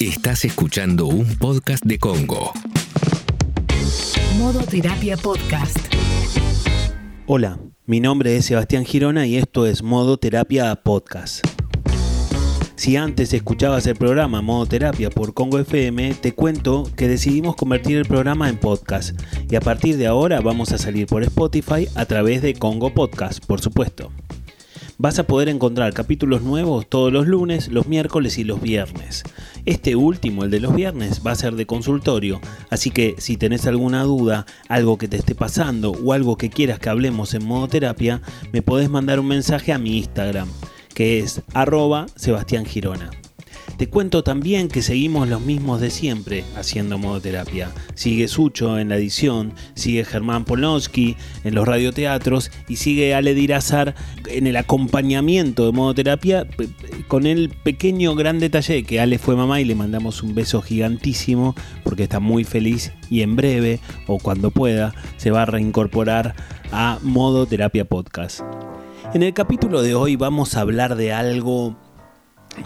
Estás escuchando un podcast de Congo. Modo Terapia Podcast. Hola, mi nombre es Sebastián Girona y esto es Modo Terapia Podcast. Si antes escuchabas el programa Modo Terapia por Congo FM, te cuento que decidimos convertir el programa en podcast y a partir de ahora vamos a salir por Spotify a través de Congo Podcast, por supuesto. Vas a poder encontrar capítulos nuevos todos los lunes, los miércoles y los viernes. Este último, el de los viernes, va a ser de consultorio, así que si tenés alguna duda, algo que te esté pasando o algo que quieras que hablemos en modo terapia, me podés mandar un mensaje a mi Instagram, que es arroba Sebastián Girona. Te cuento también que seguimos los mismos de siempre haciendo modoterapia. Sigue Sucho en la edición, sigue Germán Polonsky en los radioteatros y sigue Ale Dirazar en el acompañamiento de modoterapia con el pequeño gran detalle que Ale fue mamá y le mandamos un beso gigantísimo porque está muy feliz y en breve o cuando pueda se va a reincorporar a Modo Terapia Podcast. En el capítulo de hoy vamos a hablar de algo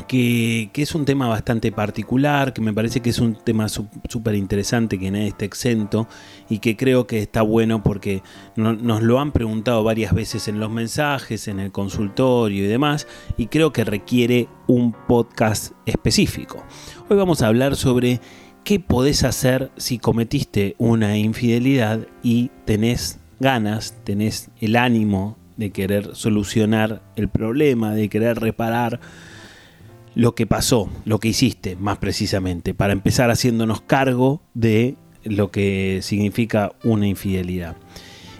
que, es un tema bastante particular, que me parece que es un tema súper interesante, que nadie está exento y que creo que está bueno porque nos lo han preguntado varias veces en los mensajes, en el consultorio y demás, y creo que requiere un podcast específico. Hoy vamos a hablar sobre qué podés hacer si cometiste una infidelidad y tenés ganas, tenés el ánimo de querer solucionar el problema, de querer reparar lo que pasó, lo que hiciste más precisamente, para empezar haciéndonos cargo de lo que significa una infidelidad.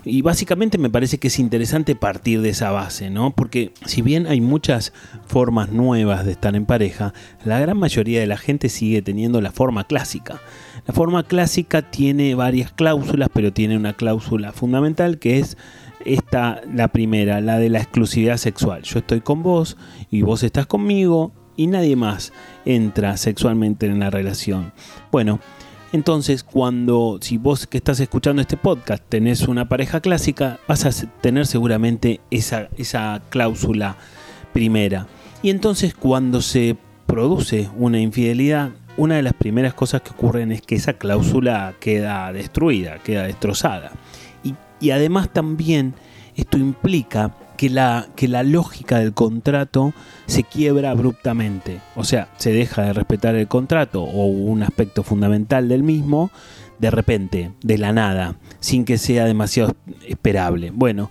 Y básicamente me parece que es interesante partir de esa base, ¿no? Porque si bien hay muchas formas nuevas de estar en pareja, la gran mayoría de la gente sigue teniendo la forma clásica. La forma clásica tiene varias cláusulas, pero tiene una cláusula fundamental que es esta, la primera, la de la exclusividad sexual. Yo estoy con vos y vos estás conmigo y nadie más entra sexualmente en la relación. Bueno, entonces cuando, si vos que estás escuchando este podcast tenés una pareja clásica, vas a tener seguramente esa, esa cláusula primera. Y entonces cuando se produce una infidelidad, una de las primeras cosas que ocurren es que esa cláusula queda destruida, queda destrozada. Y, y además también esto implica que la, que la lógica del contrato se quiebra abruptamente. O sea, se deja de respetar el contrato o un aspecto fundamental del mismo de repente, de la nada, sin que sea demasiado esperable. Bueno,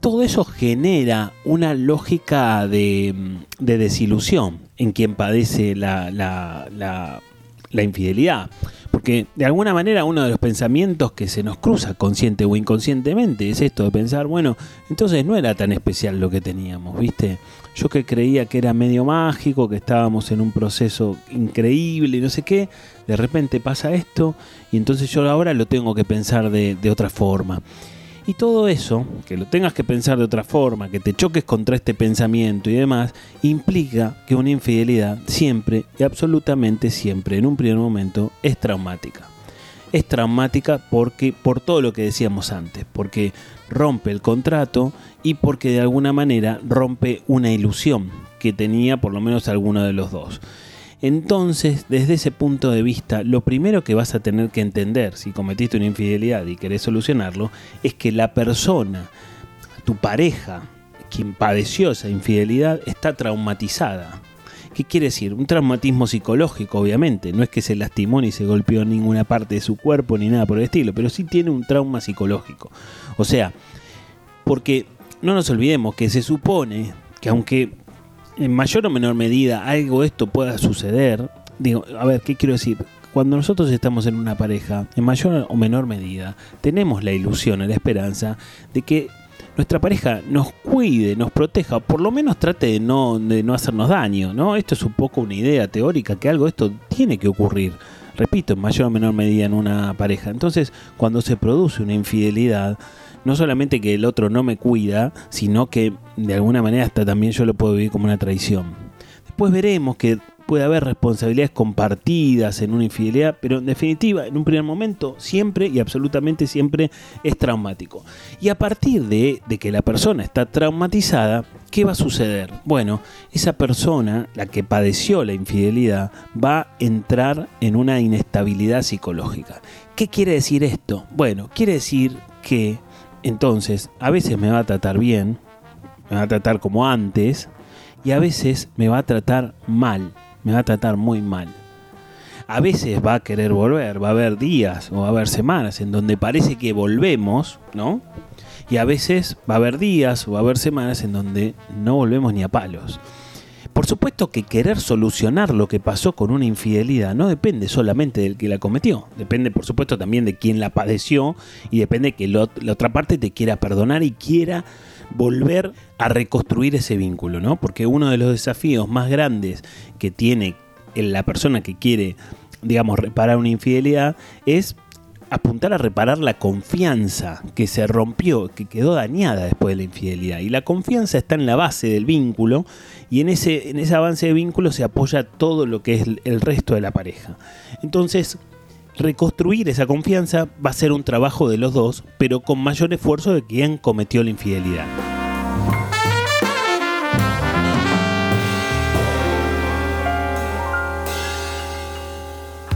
todo eso genera una lógica de, de desilusión en quien padece la, la, infidelidad. Porque de alguna manera uno de los pensamientos que se nos cruza consciente o inconscientemente es esto de pensar, bueno, entonces no era tan especial lo que teníamos, ¿viste? Yo que creía que era medio mágico, que estábamos en un proceso increíble y no sé qué, de repente pasa esto y entonces yo ahora lo tengo que pensar de, de otra forma. Y todo eso, que lo tengas que pensar de otra forma, que te choques contra este pensamiento y demás, implica que una infidelidad siempre y absolutamente siempre en un primer momento es traumática. Es traumática porque por todo lo que decíamos antes, porque rompe el contrato y porque de alguna manera rompe una ilusión que tenía por lo menos alguno de los dos. Entonces, desde ese punto de vista, lo primero que vas a tener que entender si cometiste una infidelidad y querés solucionarlo, es que la persona, tu pareja, quien padeció esa infidelidad, está traumatizada. ¿Qué quiere decir? Un traumatismo psicológico, obviamente. No es que se lastimó ni se golpeó ninguna parte de su cuerpo ni nada por el estilo, pero sí tiene un trauma psicológico. O sea, porque no nos olvidemos que se supone que aunque en mayor o menor medida algo esto pueda suceder, digo, a ver, ¿qué quiero decir? Cuando nosotros estamos en una pareja, en mayor o menor medida, tenemos la ilusión, la esperanza de que nuestra pareja nos cuide, nos proteja, por lo menos trate de no, de no hacernos daño, ¿no? Esto es un poco una idea teórica que algo esto tiene que ocurrir. Repito, en mayor o menor medida en una pareja. Entonces, cuando se produce una infidelidad, no solamente que el otro no me cuida, sino que de alguna manera hasta también yo lo puedo vivir como una traición. Después veremos que puede haber responsabilidades compartidas en una infidelidad, pero en definitiva, en un primer momento, siempre y absolutamente siempre es traumático. Y a partir de, de que la persona está traumatizada, ¿qué va a suceder? Bueno, esa persona, la que padeció la infidelidad, va a entrar en una inestabilidad psicológica. ¿Qué quiere decir esto? Bueno, quiere decir que entonces a veces me va a tratar bien, me va a tratar como antes, y a veces me va a tratar mal, me va a tratar muy mal. A veces va a querer volver, va a haber días o va a haber semanas en donde parece que volvemos, ¿no? Y a veces va a haber días o va a haber semanas en donde no volvemos ni a palos. Supuesto que querer solucionar lo que pasó con una infidelidad no depende solamente del que la cometió, depende por supuesto también de quien la padeció y depende que la otra parte te quiera perdonar y quiera volver a reconstruir ese vínculo, ¿no? Porque uno de los desafíos más grandes que tiene la persona que quiere, digamos, reparar una infidelidad es apuntar a reparar la confianza que se rompió, que quedó dañada después de la infidelidad. Y la confianza está en la base del vínculo y en ese, en ese avance de vínculo se apoya todo lo que es el resto de la pareja. Entonces, reconstruir esa confianza va a ser un trabajo de los dos, pero con mayor esfuerzo de quien cometió la infidelidad.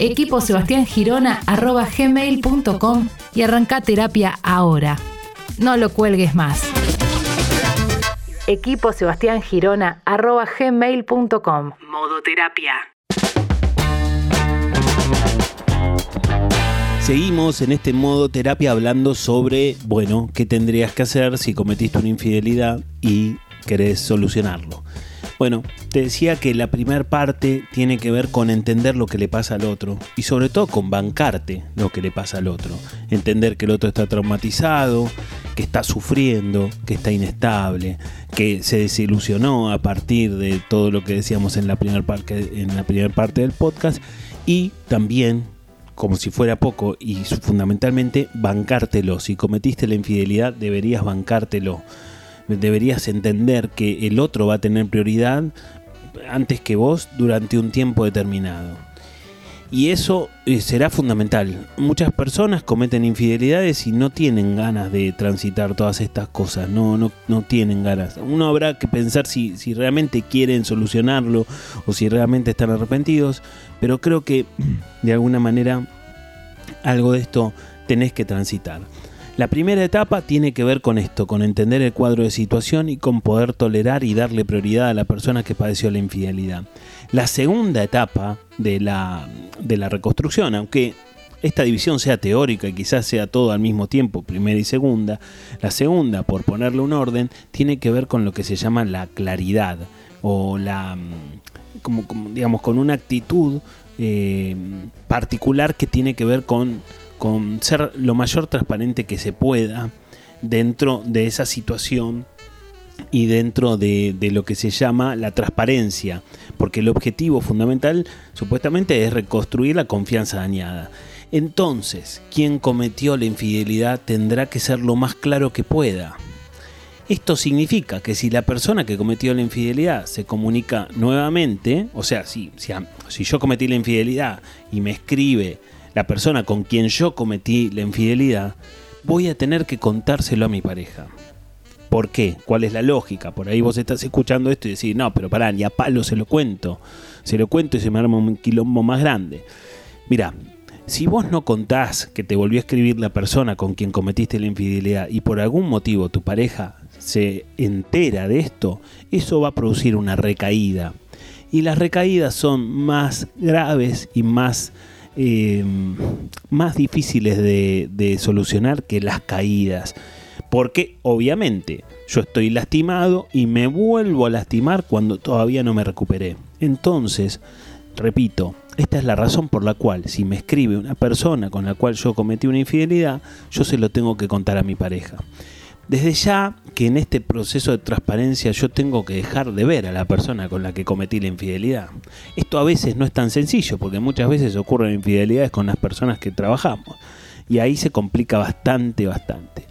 equiposebastiangirona.gmail.com y arranca terapia ahora. No lo cuelgues más. equiposebastiangirona.gmail.com Modo terapia. Seguimos en este modo terapia hablando sobre, bueno, qué tendrías que hacer si cometiste una infidelidad y querés solucionarlo. Bueno, te decía que la primera parte tiene que ver con entender lo que le pasa al otro y sobre todo con bancarte lo que le pasa al otro. Entender que el otro está traumatizado, que está sufriendo, que está inestable, que se desilusionó a partir de todo lo que decíamos en la primera parte, del podcast y también como si fuera poco y fundamentalmente bancártelo. Si cometiste la infidelidad deberías bancártelo deberías entender que el otro va a tener prioridad antes que vos durante un tiempo determinado. Y eso eh, será fundamental. Muchas personas cometen infidelidades y no tienen ganas de transitar todas estas cosas, no, no, no tienen ganas. Uno habrá que pensar si, si realmente quieren solucionarlo o si realmente están arrepentidos, pero creo que de alguna manera algo de esto tenés que transitar. La primera etapa tiene que ver con esto, con entender el cuadro de situación y con poder tolerar y darle prioridad a la persona que padeció la infidelidad. La segunda etapa de la, de la reconstrucción, aunque esta división sea teórica y quizás sea todo al mismo tiempo, primera y segunda, la segunda, por ponerle un orden, tiene que ver con lo que se llama la claridad o la, como, digamos, con una actitud eh, particular que tiene que ver con con ser lo mayor transparente que se pueda dentro de esa situación y dentro de, lo que se llama la transparencia, porque el objetivo fundamental supuestamente es reconstruir la confianza dañada. Entonces, quien cometió la infidelidad tendrá que ser lo más claro que pueda. Esto significa que si la persona que cometió la infidelidad se comunica nuevamente, o sea, si, si, yo cometí la infidelidad y me escribe la persona con quien yo cometí la infidelidad, voy a tener que contárselo a mi pareja. ¿Por qué? ¿Cuál es la lógica? Por ahí vos estás escuchando esto y decís, no, pero pará, ni a palo se lo cuento. Se lo cuento y se me arma un quilombo más grande. Mira, si vos no contás que te volvió a escribir la persona con quien cometiste la infidelidad y por algún motivo tu pareja se entera de esto, eso va a producir una recaída. Y las recaídas son más graves y más eh, más difíciles de, solucionar que las caídas. Porque obviamente yo estoy lastimado y me vuelvo a lastimar cuando todavía no me recuperé. Entonces, repito, esta es la razón por la cual si me escribe una persona con la cual yo cometí una infidelidad, yo se lo tengo que contar a mi pareja. Desde ya que en este proceso de transparencia yo tengo que dejar de ver a la persona con la que cometí la infidelidad. Esto a veces no es tan sencillo porque muchas veces ocurren infidelidades con las personas que trabajamos y ahí se complica bastante, bastante.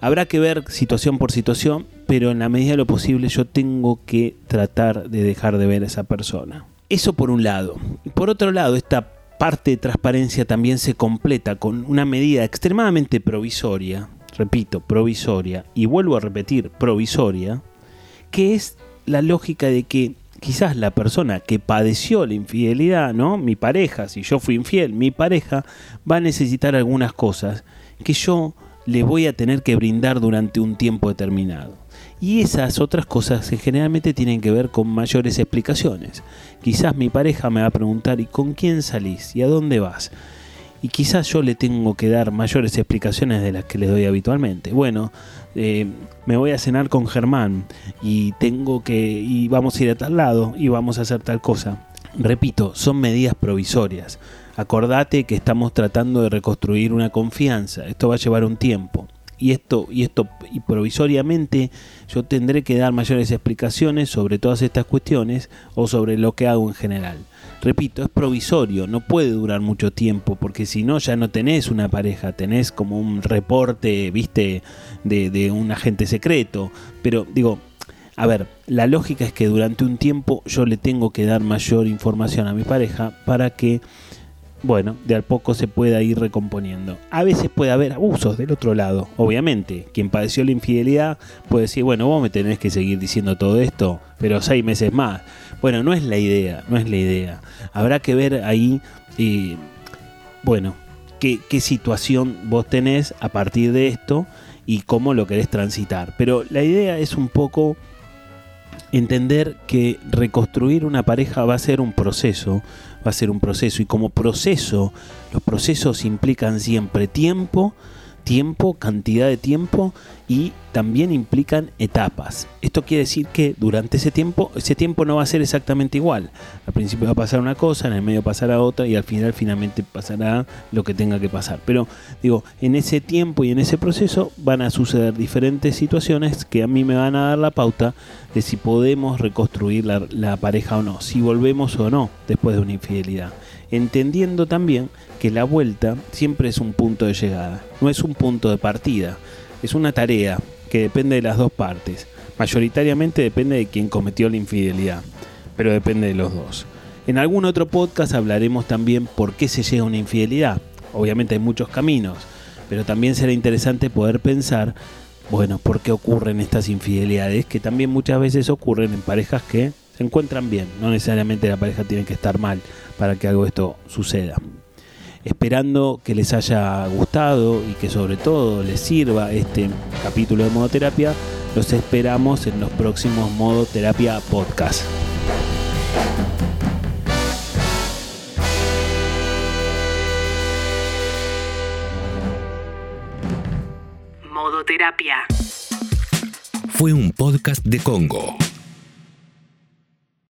Habrá que ver situación por situación, pero en la medida de lo posible yo tengo que tratar de dejar de ver a esa persona. Eso por un lado. Por otro lado, esta parte de transparencia también se completa con una medida extremadamente provisoria repito, provisoria, y vuelvo a repetir, provisoria, que es la lógica de que quizás la persona que padeció la infidelidad, ¿no? Mi pareja, si yo fui infiel, mi pareja va a necesitar algunas cosas que yo le voy a tener que brindar durante un tiempo determinado. Y esas otras cosas generalmente tienen que ver con mayores explicaciones. Quizás mi pareja me va a preguntar ¿y con quién salís? ¿Y a dónde vas? Y quizás yo le tengo que dar mayores explicaciones de las que le doy habitualmente. Bueno, eh, me voy a cenar con Germán y tengo que y vamos a ir a tal lado y vamos a hacer tal cosa. Repito, son medidas provisorias. Acordate que estamos tratando de reconstruir una confianza. Esto va a llevar un tiempo. Y esto, y esto, y provisoriamente yo tendré que dar mayores explicaciones sobre todas estas cuestiones o sobre lo que hago en general repito, es provisorio, no puede durar mucho tiempo, porque si no ya no tenés una pareja, tenés como un reporte, viste, de, un agente secreto. Pero digo, a ver, la lógica es que durante un tiempo yo le tengo que dar mayor información a mi pareja para que bueno, de al poco se pueda ir recomponiendo. A veces puede haber abusos del otro lado, obviamente. Quien padeció la infidelidad puede decir, bueno, vos me tenés que seguir diciendo todo esto, pero seis meses más. Bueno, no es la idea, no es la idea. Habrá que ver ahí, eh, bueno, qué, qué situación vos tenés a partir de esto y cómo lo querés transitar. Pero la idea es un poco entender que reconstruir una pareja va a ser un proceso, va a ser un proceso. Y como proceso, los procesos implican siempre tiempo, tiempo, cantidad de tiempo y también implican etapas. Esto quiere decir que durante ese tiempo, ese tiempo no va a ser exactamente igual. Al principio va a pasar una cosa, en el medio pasará otra y al final finalmente pasará lo que tenga que pasar. Pero digo, en ese tiempo y en ese proceso van a suceder diferentes situaciones que a mí me van a dar la pauta de si podemos reconstruir la, la pareja o no, si volvemos o no después de una infidelidad entendiendo también que la vuelta siempre es un punto de llegada, no es un punto de partida, es una tarea que depende de las dos partes. Mayoritariamente depende de quien cometió la infidelidad, pero depende de los dos. En algún otro podcast hablaremos también por qué se llega a una infidelidad. Obviamente hay muchos caminos, pero también será interesante poder pensar, bueno, por qué ocurren estas infidelidades, que también muchas veces ocurren en parejas que se encuentran bien, no necesariamente la pareja tiene que estar mal para que algo esto suceda. Esperando que les haya gustado y que sobre todo les sirva este capítulo de modoterapia, los esperamos en los próximos Modoterapia Podcast. Modoterapia. Fue un podcast de Congo.